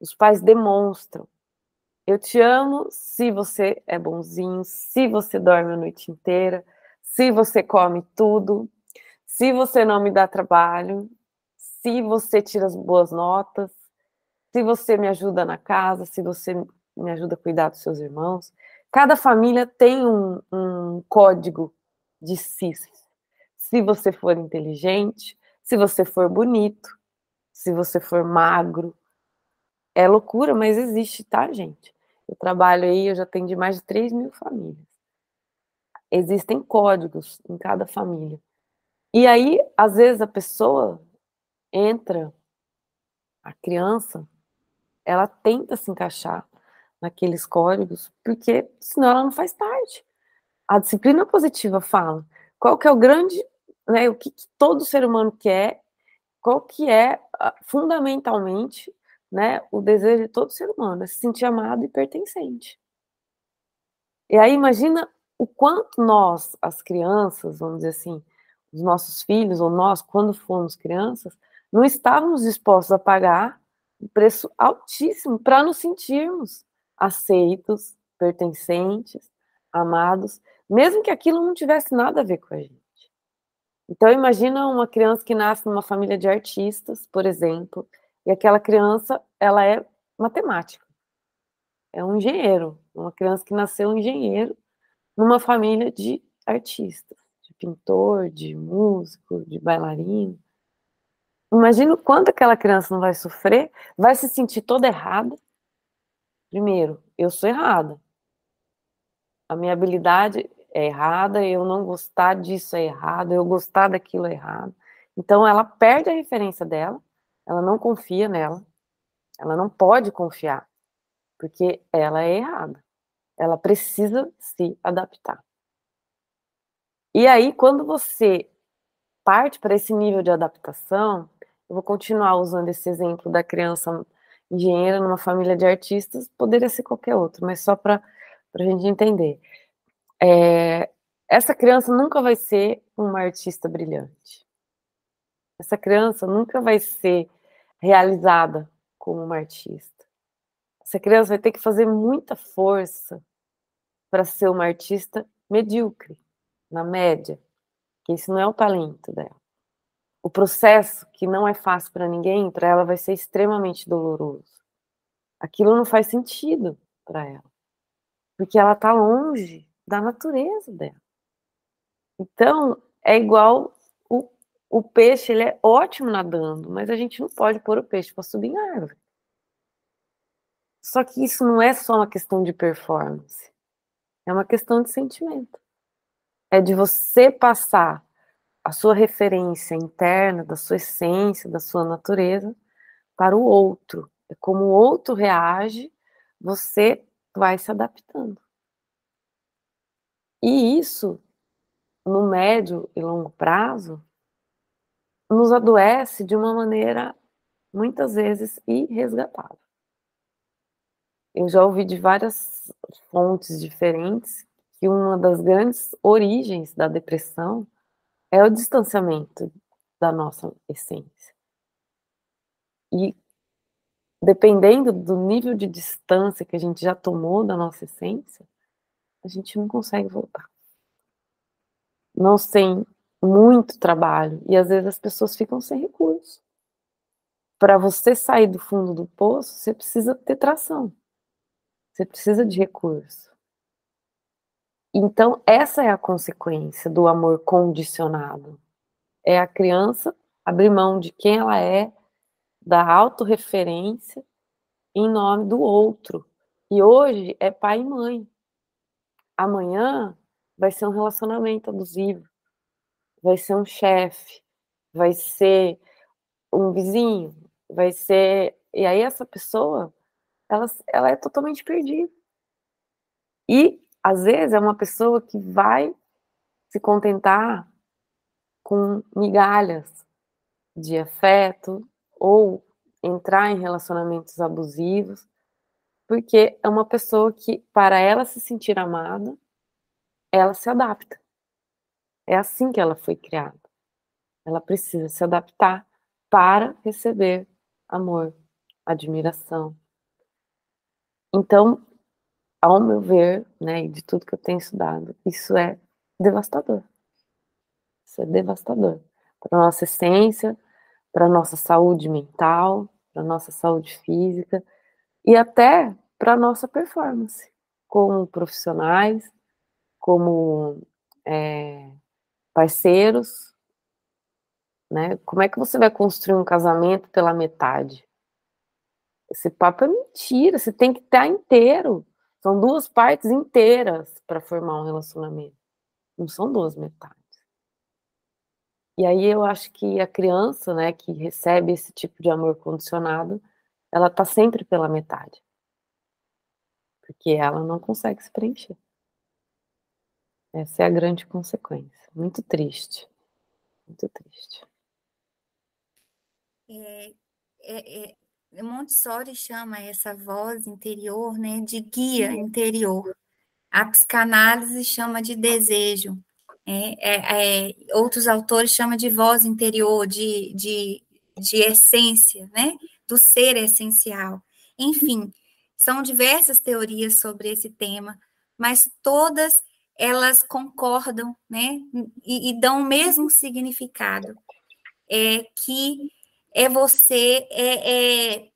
os pais demonstram. Eu te amo se você é bonzinho, se você dorme a noite inteira, se você come tudo, se você não me dá trabalho, se você tira as boas notas, se você me ajuda na casa, se você me ajuda a cuidar dos seus irmãos. Cada família tem um, um código de si. Se você for inteligente, se você for bonito, se você for magro, é loucura, mas existe, tá, gente? Eu trabalho aí, eu já atendi mais de 3 mil famílias. Existem códigos em cada família. E aí, às vezes, a pessoa entra, a criança, ela tenta se encaixar naqueles códigos, porque senão ela não faz parte. A disciplina positiva fala qual que é o grande, né, o que, que todo ser humano quer, qual que é fundamentalmente, né, o desejo de todo ser humano, é se sentir amado e pertencente. E aí imagina o quanto nós, as crianças, vamos dizer assim, os nossos filhos ou nós, quando fomos crianças, não estávamos dispostos a pagar um preço altíssimo para nos sentirmos aceitos, pertencentes, amados, mesmo que aquilo não tivesse nada a ver com a gente. Então imagina uma criança que nasce numa família de artistas, por exemplo, e aquela criança, ela é matemática. É um engenheiro, uma criança que nasceu engenheiro numa família de artistas, de pintor, de músico, de bailarino. Imagina o quanto aquela criança não vai sofrer, vai se sentir toda errada. Primeiro, eu sou errada. A minha habilidade é errada, eu não gostar disso é errado, eu gostar daquilo é errado. Então ela perde a referência dela, ela não confia nela, ela não pode confiar, porque ela é errada. Ela precisa se adaptar. E aí, quando você parte para esse nível de adaptação, eu vou continuar usando esse exemplo da criança engenheira numa família de artistas, poderia ser qualquer outro, mas só para a gente entender. É, essa criança nunca vai ser uma artista brilhante. Essa criança nunca vai ser realizada como uma artista. Essa criança vai ter que fazer muita força para ser uma artista medíocre, na média, que isso não é o talento dela o processo, que não é fácil para ninguém, para ela vai ser extremamente doloroso. Aquilo não faz sentido para ela, porque ela está longe da natureza dela. Então, é igual o, o peixe, ele é ótimo nadando, mas a gente não pode pôr o peixe para subir em árvore. Só que isso não é só uma questão de performance, é uma questão de sentimento. É de você passar a sua referência interna, da sua essência, da sua natureza, para o outro. É como o outro reage, você vai se adaptando. E isso, no médio e longo prazo, nos adoece de uma maneira muitas vezes irresgatável. Eu já ouvi de várias fontes diferentes que uma das grandes origens da depressão é o distanciamento da nossa essência. E dependendo do nível de distância que a gente já tomou da nossa essência, a gente não consegue voltar. Não sem muito trabalho. E às vezes as pessoas ficam sem recurso. Para você sair do fundo do poço, você precisa ter tração. Você precisa de recurso. Então, essa é a consequência do amor condicionado. É a criança abrir mão de quem ela é, da autorreferência, em nome do outro. E hoje é pai e mãe. Amanhã vai ser um relacionamento abusivo, vai ser um chefe, vai ser um vizinho, vai ser. E aí, essa pessoa, ela, ela é totalmente perdida. E às vezes é uma pessoa que vai se contentar com migalhas de afeto ou entrar em relacionamentos abusivos, porque é uma pessoa que, para ela se sentir amada, ela se adapta. É assim que ela foi criada. Ela precisa se adaptar para receber amor, admiração. Então, ao meu ver, né, e de tudo que eu tenho estudado, isso é devastador. Isso é devastador para nossa essência, para nossa saúde mental, para nossa saúde física e até para nossa performance como profissionais, como é, parceiros. Né? Como é que você vai construir um casamento pela metade? Esse papo é mentira, você tem que estar inteiro. São duas partes inteiras para formar um relacionamento. Não são duas metades. E aí eu acho que a criança, né, que recebe esse tipo de amor condicionado, ela tá sempre pela metade. Porque ela não consegue se preencher. Essa é a grande consequência. Muito triste. Muito triste. É, é, é, Montessori chama essa voz interior, né, de guia interior. A psicanálise chama de desejo. É, é, é, outros autores chamam de voz interior, de, de, de essência, né? Do ser essencial. Enfim, são diversas teorias sobre esse tema, mas todas elas concordam, né? E, e dão o mesmo significado. É que é você é, é,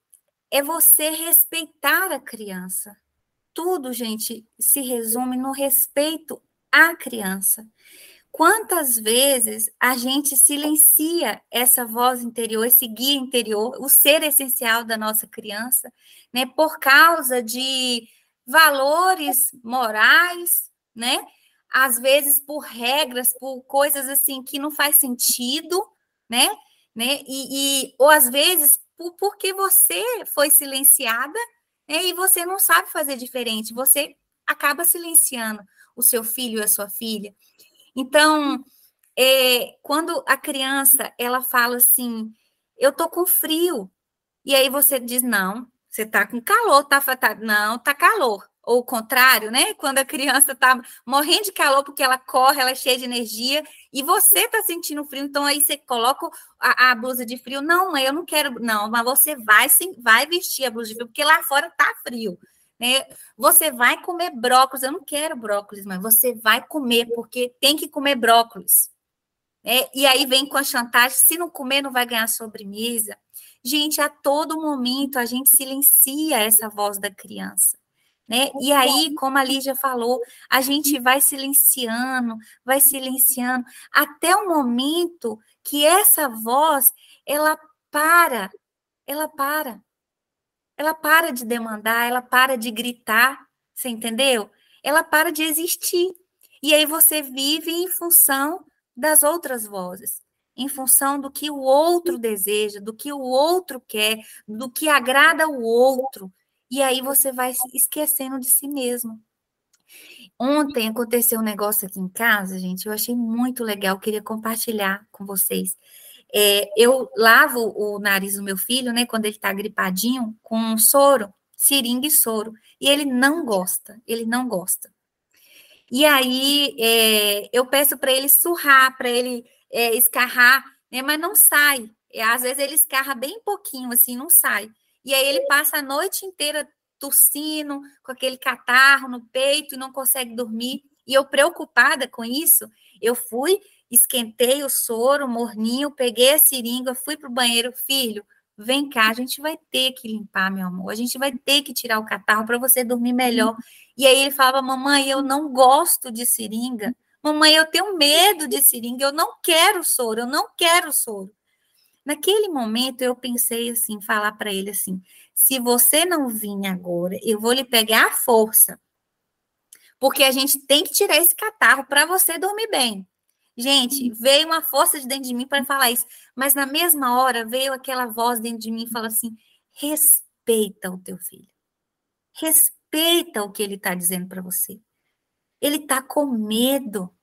é você respeitar a criança. Tudo, gente, se resume no respeito à criança. Quantas vezes a gente silencia essa voz interior, esse guia interior, o ser essencial da nossa criança, né, por causa de valores morais, né? Às vezes por regras, por coisas assim que não faz sentido, né? Né? E, e ou às vezes por, porque você foi silenciada né? e você não sabe fazer diferente, você acaba silenciando o seu filho e a sua filha. Então, é, quando a criança ela fala assim, eu tô com frio, e aí você diz não, você tá com calor, tá, tá não, tá calor. Ou o contrário, né? Quando a criança tá morrendo de calor porque ela corre, ela é cheia de energia, e você tá sentindo frio, então aí você coloca a, a blusa de frio. Não, eu não quero, não, mas você vai sim, vai vestir a blusa de frio, porque lá fora tá frio. Né? Você vai comer brócolis. Eu não quero brócolis, mas você vai comer, porque tem que comer brócolis. Né? E aí vem com a chantagem: se não comer, não vai ganhar sobremesa. Gente, a todo momento a gente silencia essa voz da criança. Né? E aí, como a Lígia falou, a gente vai silenciando, vai silenciando, até o momento que essa voz, ela para, ela para ela para de demandar, ela para de gritar, você entendeu? Ela para de existir. E aí você vive em função das outras vozes, em função do que o outro deseja, do que o outro quer, do que agrada o outro. E aí você vai se esquecendo de si mesmo. Ontem aconteceu um negócio aqui em casa, gente, eu achei muito legal, queria compartilhar com vocês. É, eu lavo o nariz do meu filho, né, quando ele está gripadinho, com soro, seringa e soro, e ele não gosta, ele não gosta. E aí é, eu peço para ele surrar, para ele é, escarrar, né, mas não sai. É, às vezes ele escarra bem pouquinho, assim, não sai. E aí ele passa a noite inteira tossindo, com aquele catarro no peito e não consegue dormir. E eu preocupada com isso, eu fui esquentei o soro, morninho, peguei a seringa, fui para o banheiro, filho, vem cá, a gente vai ter que limpar, meu amor, a gente vai ter que tirar o catarro para você dormir melhor. E aí ele falava, mamãe, eu não gosto de seringa, mamãe, eu tenho medo de seringa, eu não quero soro, eu não quero soro. Naquele momento eu pensei assim, falar para ele assim, se você não vir agora, eu vou lhe pegar a força, porque a gente tem que tirar esse catarro para você dormir bem. Gente, veio uma força de dentro de mim para falar isso, mas na mesma hora veio aquela voz dentro de mim e falou assim: respeita o teu filho, respeita o que ele está dizendo para você. Ele está com medo.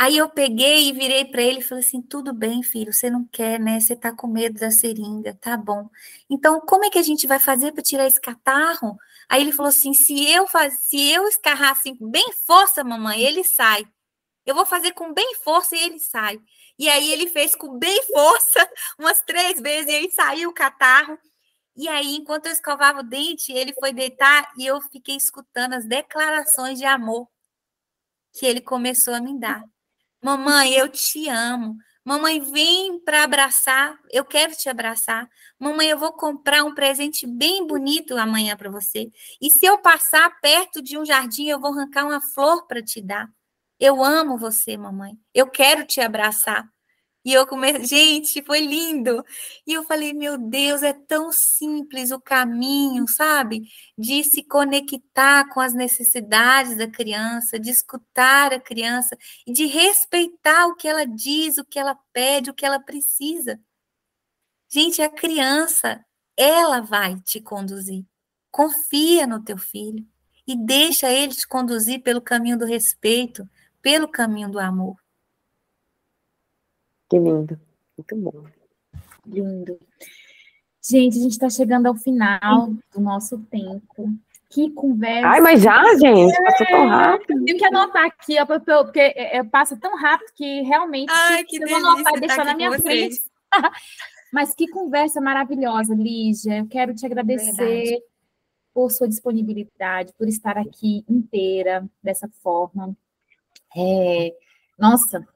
Aí eu peguei e virei para ele e falei assim: tudo bem, filho, você não quer, né? Você está com medo da seringa, tá bom. Então, como é que a gente vai fazer para tirar esse catarro? Aí ele falou assim: se eu faz, se eu escarrar assim, bem força, mamãe, ele sai. Eu vou fazer com bem força e ele sai. E aí ele fez com bem força umas três vezes e aí saiu o catarro. E aí, enquanto eu escovava o dente, ele foi deitar e eu fiquei escutando as declarações de amor que ele começou a me dar. Mamãe, eu te amo. Mamãe, vem para abraçar. Eu quero te abraçar. Mamãe, eu vou comprar um presente bem bonito amanhã para você. E se eu passar perto de um jardim, eu vou arrancar uma flor para te dar. Eu amo você, mamãe. Eu quero te abraçar. E eu comecei, gente, foi lindo. E eu falei, meu Deus, é tão simples o caminho, sabe? De se conectar com as necessidades da criança, de escutar a criança e de respeitar o que ela diz, o que ela pede, o que ela precisa. Gente, a criança, ela vai te conduzir. Confia no teu filho e deixa ele te conduzir pelo caminho do respeito, pelo caminho do amor. Que lindo, muito bom. Lindo. Gente, a gente está chegando ao final do nosso tempo. Que conversa. Ai, mas já, gente? É, passou tão rápido. Tenho que anotar aqui, ó, porque é, é, passa tão rápido que realmente Ai, que eu vou anotar e deixar na minha frente. mas que conversa maravilhosa, Lígia. Eu quero te agradecer Verdade. por sua disponibilidade, por estar aqui inteira dessa forma. É, nossa,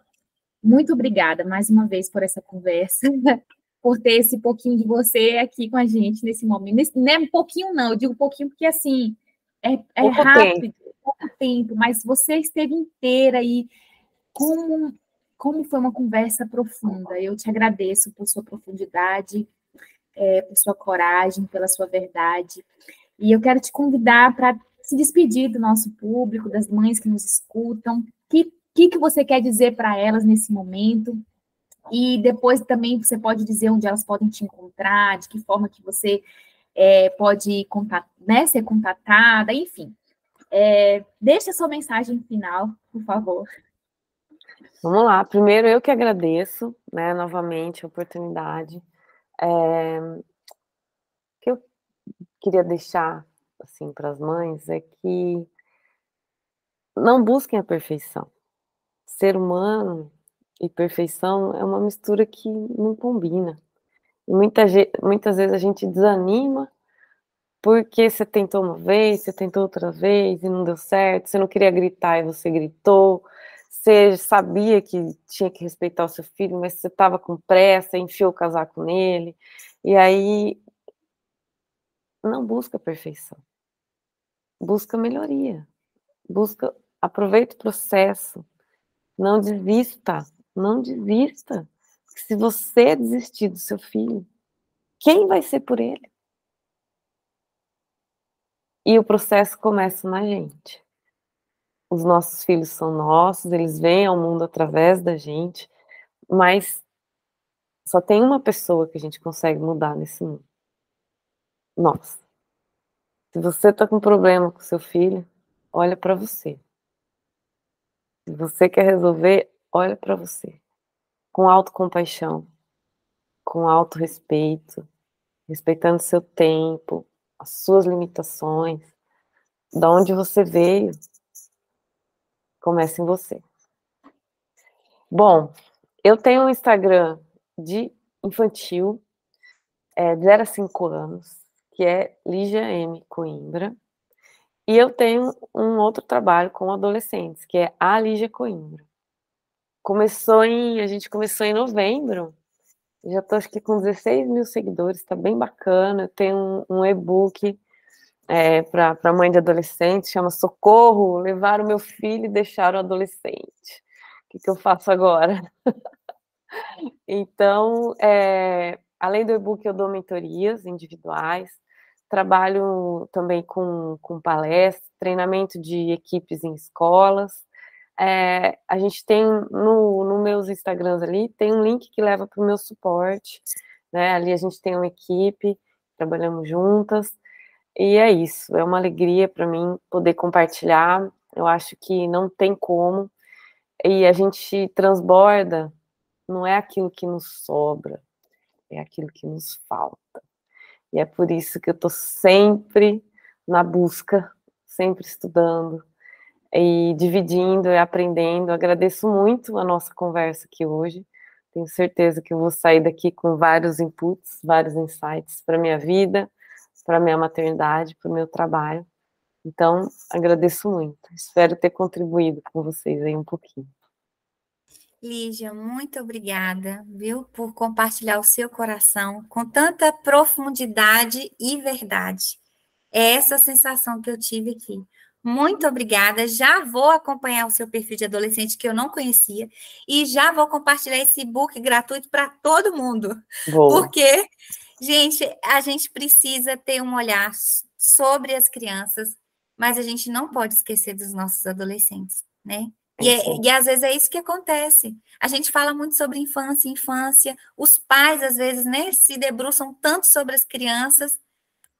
muito obrigada mais uma vez por essa conversa, por ter esse pouquinho de você aqui com a gente nesse momento. Nesse, não é um pouquinho, não, eu digo pouquinho porque assim é, é rápido, tempo. pouco tempo, mas você esteve inteira e como, como foi uma conversa profunda. Eu te agradeço por sua profundidade, é, por sua coragem, pela sua verdade. E eu quero te convidar para se despedir do nosso público, das mães que nos escutam. Que que, que você quer dizer para elas nesse momento? E depois também você pode dizer onde elas podem te encontrar, de que forma que você é, pode né, ser contatada, enfim. É, deixe a sua mensagem final, por favor. Vamos lá. Primeiro, eu que agradeço, né, novamente a oportunidade. É, o que eu queria deixar assim para as mães é que não busquem a perfeição ser humano e perfeição é uma mistura que não combina. Muita, muitas vezes a gente desanima porque você tentou uma vez, você tentou outra vez e não deu certo, você não queria gritar e você gritou, você sabia que tinha que respeitar o seu filho, mas você estava com pressa, enfiou o casaco nele, e aí não busca perfeição, busca melhoria, busca, aproveita o processo, não desista, não desista. Se você desistir do seu filho, quem vai ser por ele? E o processo começa na gente. Os nossos filhos são nossos, eles vêm ao mundo através da gente, mas só tem uma pessoa que a gente consegue mudar nesse mundo. Nós. Se você está com problema com seu filho, olha para você. Se você quer resolver, olha para você. Com autocompaixão, com autorrespeito, respeitando seu tempo, as suas limitações, da onde você veio. Comece em você. Bom, eu tenho um Instagram de infantil, é, de 0 a 5 anos, que é Lígia M. Coimbra. E eu tenho um outro trabalho com adolescentes, que é a Lígia Coimbra. Começou em, a gente começou em novembro, já estou acho que com 16 mil seguidores, está bem bacana. Eu tenho um, um e-book é, para mãe de adolescente, chama Socorro, levar o meu filho e deixar o adolescente. O que, que eu faço agora? então, é, além do e-book, eu dou mentorias individuais, trabalho também com, com palestras, treinamento de equipes em escolas. É, a gente tem no, no meus Instagrams ali, tem um link que leva para o meu suporte, né? Ali a gente tem uma equipe, trabalhamos juntas, e é isso, é uma alegria para mim poder compartilhar. Eu acho que não tem como, e a gente transborda, não é aquilo que nos sobra, é aquilo que nos falta. E é por isso que eu estou sempre na busca, sempre estudando e dividindo e aprendendo. Agradeço muito a nossa conversa aqui hoje. Tenho certeza que eu vou sair daqui com vários inputs, vários insights para minha vida, para minha maternidade, para o meu trabalho. Então, agradeço muito. Espero ter contribuído com vocês aí um pouquinho. Lígia, muito obrigada, viu, por compartilhar o seu coração com tanta profundidade e verdade. É essa sensação que eu tive aqui. Muito obrigada. Já vou acompanhar o seu perfil de adolescente que eu não conhecia e já vou compartilhar esse book gratuito para todo mundo. Boa. Porque, gente, a gente precisa ter um olhar sobre as crianças, mas a gente não pode esquecer dos nossos adolescentes, né? E, é, e, às vezes é isso que acontece. A gente fala muito sobre infância, infância. Os pais, às vezes, né, se debruçam tanto sobre as crianças,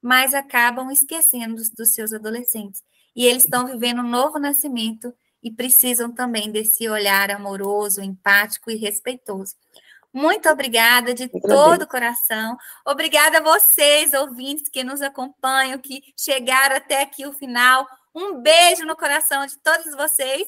mas acabam esquecendo dos, dos seus adolescentes. E eles estão vivendo um novo nascimento e precisam também desse olhar amoroso, empático e respeitoso. Muito obrigada de todo o coração. Obrigada a vocês, ouvintes, que nos acompanham, que chegaram até aqui o final. Um beijo no coração de todos vocês.